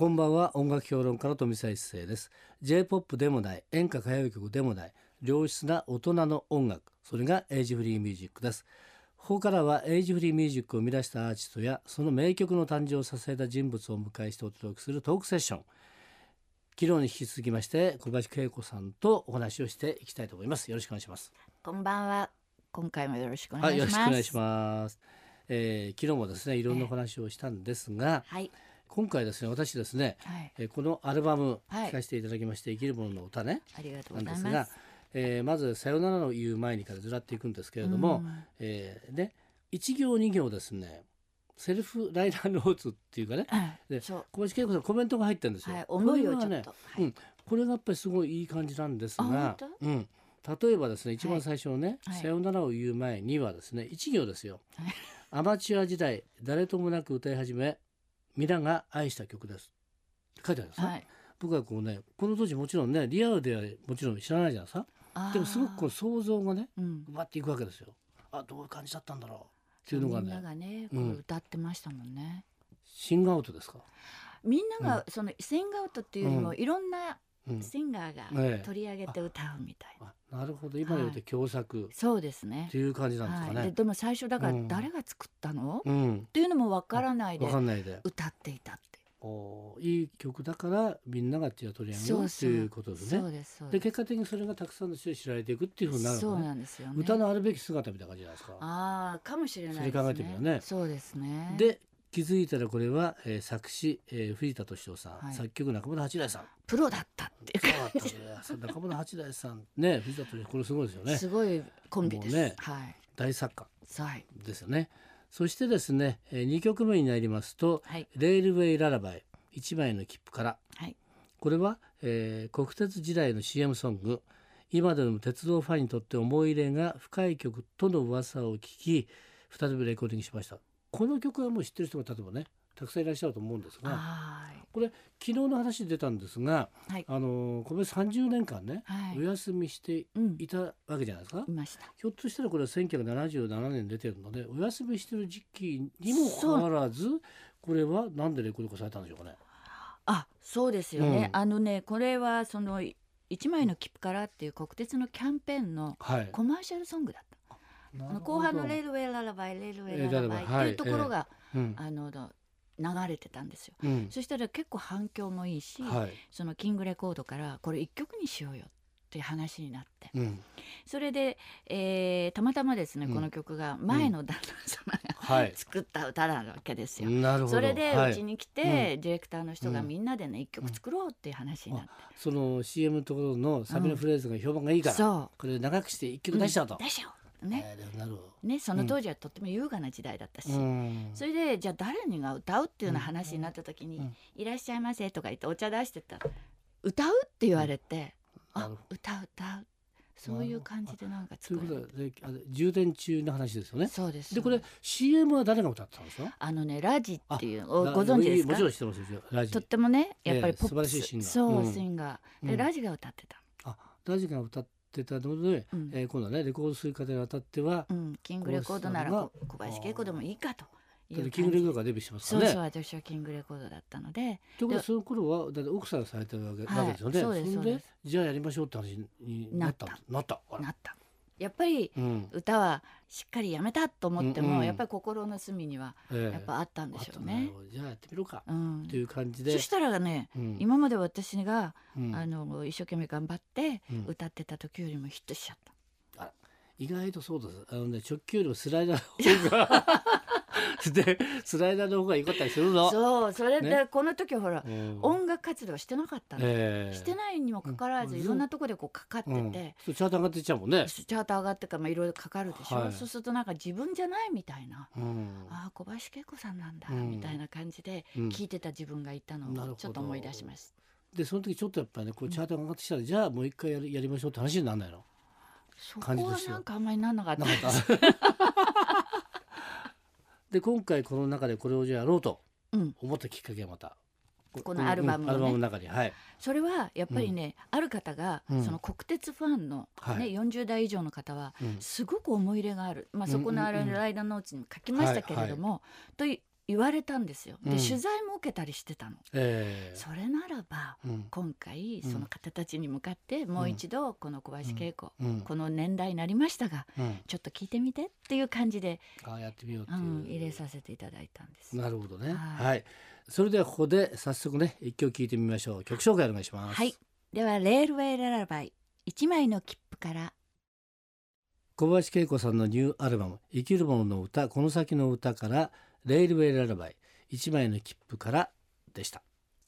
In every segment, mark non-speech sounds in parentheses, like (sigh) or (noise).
こんばんは。音楽評論家の富澤一世です。J-POP でもない演歌歌謡曲でもない良質な大人の音楽それがエイジフリーミュージックです。ここからはエイジフリーミュージックを生み出したアーティストやその名曲の誕生を支えた人物をお迎えしてお届けするトークセッション。昨日に引き続きまして小林恵子さんとお話をしていきたいと思います。よろしくお願いします。こんばんは。今回もよろしくおはい、よ願いします。ろしくお願いします、えー昨日もですねいろんなお話をしたんですが、はい。今回ですね私ですね、はい。えーこのアルバムはい聴かせていただきまして「生きるものの歌ね」ありがとなんですがうございます。、えーまず「さよなら」の言う前にからずらっていくんですけれども、うんえーで1行2行ですねセルフライナーノーツっていうかねでそう。小林恵子さんコメントが入ってるんですよ。はい。思いをちょっねと。うん、これがやっぱりすごいいい感じなんですがあ、うん、例えばですね一番最初のね「はいさよなら」を言う前にはですね1行ですよはい。アマチュア時代誰ともなく歌い始め皆が愛した曲です。書いてあるんですね、はい。僕はこうねこの当時もちろんねリアルではもちろん知らないじゃないでもすごくこう想像がねうん。奪っていくわけですよ。あどういう感じだったんだろうっていうのがみんなねがね、こうんう歌ってましたもんね。シングアウトですか？みんながそのシングアウトっていうよりもうんいろんなうん、シンガーがええ取り上げて歌うみたいな。あなるほど今で言うと共作そうですねって。いう感じなんですかはい。ね。ででも最初だからうん誰が作ったの？うんっていうのもわからないでわかんないで。歌っていたって。おーいい曲だからみんなが手を取り上げようっていうことですね。で。結果的にそれがたくさんの人に知られていくっていうふうになるそう。なんですよね。歌のあるべき姿みたいな感じじゃないですか。ああかもしれないですね。それ考えてみればねそうですね。で気づいたらこれは、えー作詞、えー藤田敏夫さん、はい作曲中村八大さん。プロだったっていうそうだったね中村八大さんね藤田敏夫これすごいですよね。すごいコンビです。ねはい。大作家はい。ですよね。そしてですね、え2曲目になりますとはい。「レールウェイ・ララバイ」1枚の切符からはい。これは、えー国鉄時代の CM ソング今でも鉄道ファンにとって思い入れが深い曲との噂を聞き再びレコーディングしましたこの曲はもう知ってる人が例えばねたくさんいらっしゃると思うんですがはこれ昨日の話で出たんですが、はいあのーこれ30年間ね、い。はい。お休みしてうん。いたわけじゃないですかいました。ひょっとしたらこれは1977年出てるのでお休みしてる時期にもかかわらずこれはなんでレコード化されたんでしょうかね。あ、そうですよね。うんあのね、これはその一枚の切符からっていう国鉄のキャンペーンのはい。コマーシャルソングだった。あの後半のレールウェイララバイレールウェイララバイってはいいうところが、うんあの流れてたんですよ。うんそしたら結構反響もいいし、はい。そのキングレコードからこれ一曲にしようよっていう話になって。うんそれで、えーたまたまですね、うんこの曲が前の旦那様が、はい。作った歌なわけですよ。なるほど。それではいうちに来て、うディレクターの人がうんみんなでね一曲作ろうっていう話になって、その CM のところのサビのフレーズが評判がいいから、そこれ長くして一曲出しちゃうと。出しちゃおうね。ねその当時はとっても優雅な時代だったし、うん。それでじゃあ誰にが歌うっていうような話になった時に「うん。いらっしゃいませ」とか言ってお茶出してたら「歌う?」って言われて「あ歌う歌う」そういう感じでなんかという作ることで充電中の話ですよね。そうです。でこれ CM は誰が歌ってたんですか？あのねラジっていうご存知ですか？もちろん知ってますよ。ラジ。とってもねやっぱりええポップス、素晴らしいシンガー。そう、うんシンガー。ラジが歌ってた、あラジが歌ってたので、うん。えー今度はねレコードする方にあたっては、うん、キングレコードなら小林恵子でもいいかとキングレコードがデビューしてますからね。そうそう私はキングレコードだったので。ということはその頃はだって奥さんがされてるわけ,、ですよね。そうですれそうです。じゃあやりましょうって話になったなった。なったやっぱりうん。歌はしっかりやめたと思っても、うんうんやっぱり心の隅にはええやっぱあったんでしょうね。あじゃあやってみろかうんという感じで。そしたらね、うん今まで私が、うんあの一生懸命頑張ってうん歌ってた時よりもヒットしちゃった。意外とそうです。あのね直球よりもスライダーの方が (laughs) でスライダーの方が良かったりするの？そうそれで、ねこの時ほら、うん音楽活動してなかったの、ええしてないにもかかわらず、うんいろんなとこでこうかかってて、うん、そうチャート上がってちゃうもんね。チャート上がってからまあいろいろかかるでしょ、はいそうするとなんか自分じゃないみたいな、うんああ小林恵子さんなんだ、うんみたいな感じでうん聞いてた自分がいたのをちょっと思い出しました。でその時ちょっとやっぱりねこうチャートが上がってきたら、じゃあもう一回やりやりましょうって話にならないの。そこははなんかあんまりなんなかったなかった。で今回この中でこれをじゃあやろうとうん、思ったきっかけはまた。このアルバムをね。うんアルバムの中に。はい。それはやっぱりね、ある方が、うん。その国鉄ファンの、ねはい。40代以上の方はうん。すごく思い入れがある、まあ、うんそこのあうんうんれライダーノーツにも書きましたけれども、とい言われたんですよ。で、うん。取材も受けたりしてたの。ええ。それならばうん。今回うん。その方たちに向かってもう一度この小林恵子、うん。この年代になりましたがうん。ちょっと聞いてみてっていう感じで、ああやってみようってういう、ん、入れさせていただいたんです。なるほどね。はい。はい、それではここで早速ね一曲聞いてみましょう。曲紹介お願いします。はい、ではレールウェイララバイ一枚の切符から。小林恵子さんのニューアルバム「生きる者の歌この先の歌」から「レイルウェイララバイ一枚の切符から」でした。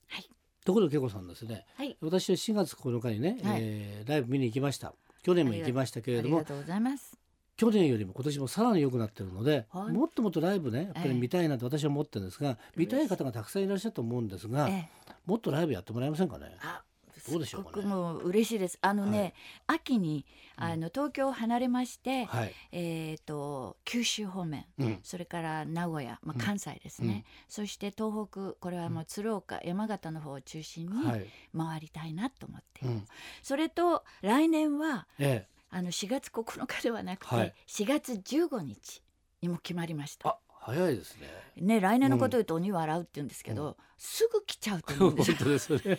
はい。ところで恵子さんですねはい。私は4月9日にね、はい。えーライブ見に行きました。去年も行きましたけれどもありがとうございます。去年よりも今年もさらに良くなってるので、はい。もっともっとライブねやっぱりええ。見たいなと私は思ってるんですが、見たい方がたくさんいらっしゃると思うんですが、ええ、もっとライブやってもらえませんかね？あどうでしょうかね。すごくもう嬉しいです。あのね、秋にあの東京を離れまして、はい、えっ、と九州方面。うん、それから名古屋、まあ、うん。関西ですね、そして東北これはもう鶴岡、山形の方を中心にはい、回りたいなと思っている、うん、それと来年はええ、あの4月9日ではなくて、はい。4月15日にも決まりました。あ、早いですね。ね来年のことを言うと鬼は洗うって言うんですけど、すぐ来ちゃうと思うんですよ。(laughs) 本当ですね。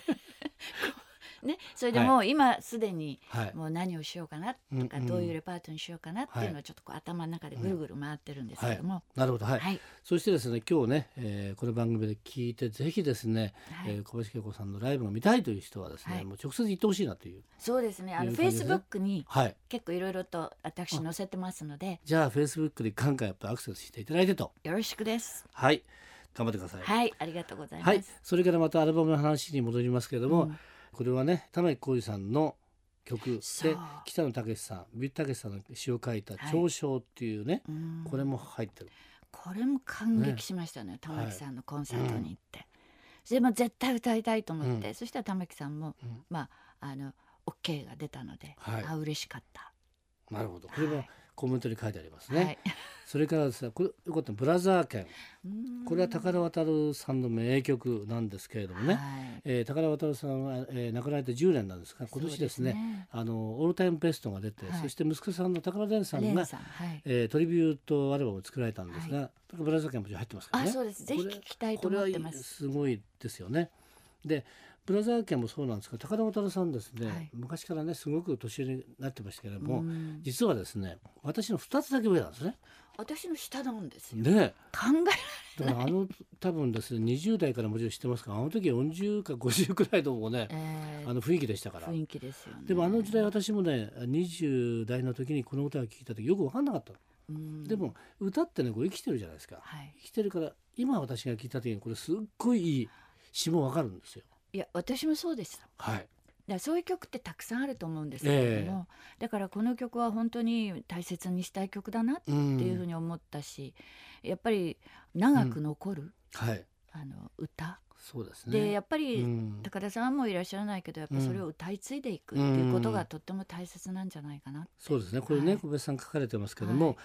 ねそれでもう今すでにはい。もう何をしようかなとか、うんどういうレパートにしようかなっていうのをちょっとこう頭の中でぐるぐる回ってるんですけども、なるほど、はい。はい、そしてですね、今日ね、えーこの番組で聞いてぜひですね、はい。えー小林恵子さんのライブが見たいという人はですね、はい。もう直接行ってほしいなという。そうですね。あのフェイスブックにはい。結構いろいろと私載せてますので。じゃあフェイスブックでガンガンやっぱアクセスしていただいてと。よろしくです。はい。頑張ってください。はい。ありがとうございます、はい、それからまたアルバムの話に戻りますけれども、うんこれはね玉置浩二さんの曲で北野武さんビッタケさんの詩を書いた「はい長章」っていうね、うん。これも入ってる。これも感激しましたね玉木さんのコンサートに行って、それも絶対歌いたいと思って、うん。そしたら玉木さんも、うん。まああの OK が出たので、はい。あ嬉しかった。なるほど。これもはいコメントに書いてありますね。はい。それからですねこれよかった。ブラザー犬うん。これは高田渡さんの名曲なんですけれどもね、はい。えー高田渡さんは、えー亡くなられて10年なんですが今年ですねねあのオールタイムベストが出て、はい。そして息子さんの高田伝さんがはい。えートリビュートアルバムを作られたんですが、ブラザー犬も入ってますからね。あそうです。ぜひ聞きたいと思ってまこれはすすごいですよね。でブラザー家もそうなんですが高田渡さんですね、はい。昔からねすごく年上になってましたけれども、うん。実はですね私の2つだけ上なんですね。私の下なんですよ。で考えらだからあの多分ですね20代からもちろん知ってますがあの時40か50くらいのもうね、えーあの雰囲気でしたから。雰囲気ですよね。でもあの時代私もね20代の時にこの歌を聴いた時よく分かんなかったでも歌ってねこう生きてるじゃないですか、はい。生きてるから今私が聞いた時にこれすっごいいい詩も分かるんですよ。いや私もそうでした。はい、だそういう曲ってたくさんあると思うんですけれども、だからこの曲は本当に大切にしたい曲だなってうんいうふうに思ったし、やっぱり長く残る、はい、あの歌、そうですね。でやっぱり、うん。高田さんはもういらっしゃらないけどやっぱりそれを歌い継いでいくっていうことがとっても大切なんじゃないかな、そうですね。これね、はい。小林さん書かれてますけども、はい。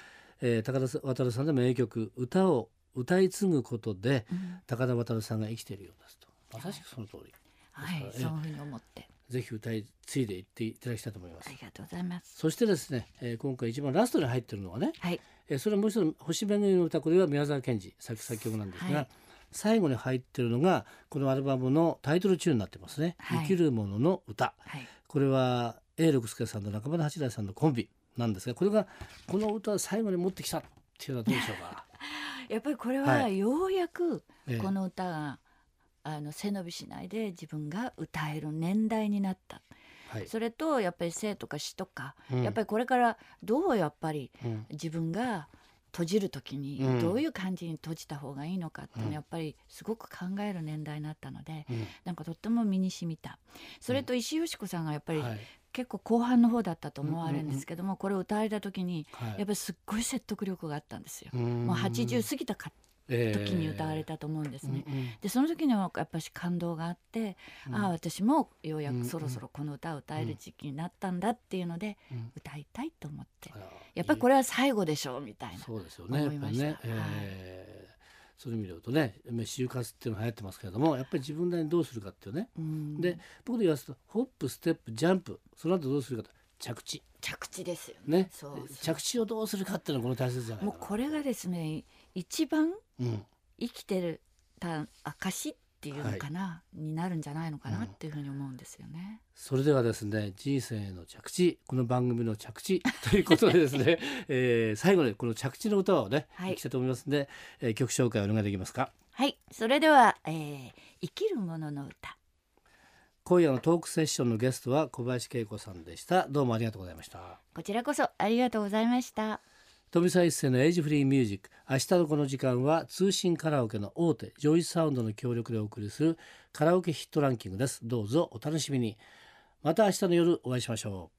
えー高田渡さんの名曲歌を歌い継ぐことでうん。高田渡さんが生きているようですと。まさしくその通り。はい。ですからそういうふうに思って。ぜひ歌い継いでいっていただきたいと思います。あり。がとうございます。そしてですね、えー今回一番ラストに入ってるのはね、はい。えーそれはもう一つ星めぐりの歌これは宮沢賢治作作曲なんですが、はい。最後に入ってるのがこのアルバムのタイトルチューンになってますね「はい。生きる者の歌」はい。これは永六輔さんと中村八大さんのコンビなんですがこれがこの歌を最後に持ってきたっていうのはどうでしょうか？(laughs) やっぱりこれははようやくええ。この歌が、あの背伸びしないで自分が歌える年代になった。はい。それとやっぱり生とか死とか、うん。やっぱりこれからどうやっぱりうん。自分が閉じる時にうん。どういう感じに閉じた方がいいのかっていうのうん。やっぱりすごく考える年代になったのでうん。なんかとっても身に染みた。それと石井よし子さんがやっぱりはい。結構後半の方だったと思われるんですけどもこれを歌われた時にはい。やっぱりすっごい説得力があったんですよ。うん。もう80過ぎた時に歌われたと思うんですね。うんうんでその時にはやっぱし感動があって、うんああ私もようやうんくそろそろこの歌を歌える時期になったんだっていうので、うん歌いたいと思ってあらやっぱりこれは最後でしょうみたいな。そうですよね。やっぱりね思いまし、たえーそういう意味で言うとね、まあ就活っていうのが流行ってますけれども、やっぱり自分なりにどうするかっていうね。うんで、僕で言わすと、ホップ、ステップ、ジャンプ、その後どうするかと、着地。着地ですよね。ね着地をどうするかっていうのがこの大切じゃない。もうこれがですね一番うん、生きてるた証っていうのかな、になるんじゃないのかなっていうふうに思うんですよね。それではですね人生の着地この番組の着地 (laughs) ということでですね、えー、最後にこの着地の歌をね、はい。いきたいと思いますので、えー曲紹介お願いできますか？はい。それでは、えー生きるものの歌。今夜のトークセッションのゲストは小林恵子さんでした。どうもありがとうございました。こちらこそありがとうございました。富澤一誠のエイジフリーミュージック明日のこの時間は通信カラオケの大手 JOYSOUND の協力でお送りするカラオケヒットランキングです。どうぞお楽しみに。また明日の夜お会いしましょう。